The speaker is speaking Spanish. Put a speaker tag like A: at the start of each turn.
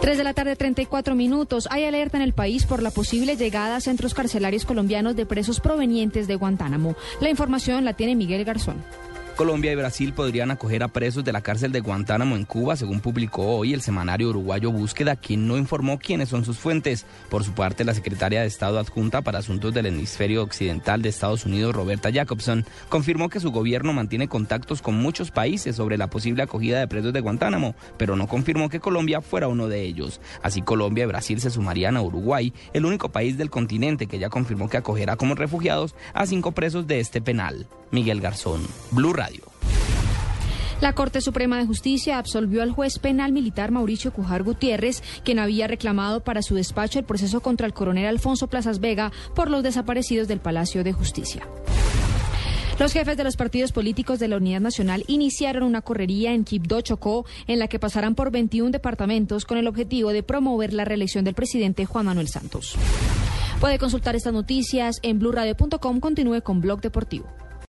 A: 3 de la tarde, 34 minutos. Hay alerta en el país por la posible llegada a centros carcelarios colombianos de presos provenientes de Guantánamo. La información la tiene Miguel Garzón.
B: Colombia y Brasil podrían acoger a presos de la cárcel de Guantánamo en Cuba, según publicó hoy el semanario uruguayo Búsqueda, quien no informó quiénes son sus fuentes. Por su parte, la secretaria de Estado adjunta para Asuntos del Hemisferio Occidental de Estados Unidos, Roberta Jacobson, confirmó que su gobierno mantiene contactos con muchos países sobre la posible acogida de presos de Guantánamo, pero no confirmó que Colombia fuera uno de ellos. Así Colombia y Brasil se sumarían a Uruguay, el único país del continente que ya confirmó que acogerá como refugiados a cinco presos de este penal. Miguel Garzón, Blue Radio.
A: La Corte Suprema de Justicia absolvió al juez penal militar Mauricio Cujar Gutiérrez, quien había reclamado para su despacho el proceso contra el coronel Alfonso Plazas Vega por los desaparecidos del Palacio de Justicia. Los jefes de los partidos políticos de la Unidad Nacional iniciaron una correría en Quibdó, Chocó, en la que pasarán por 21 departamentos con el objetivo de promover la reelección del presidente Juan Manuel Santos. Puede consultar estas noticias en blurradio.com. Continúe con Blog Deportivo.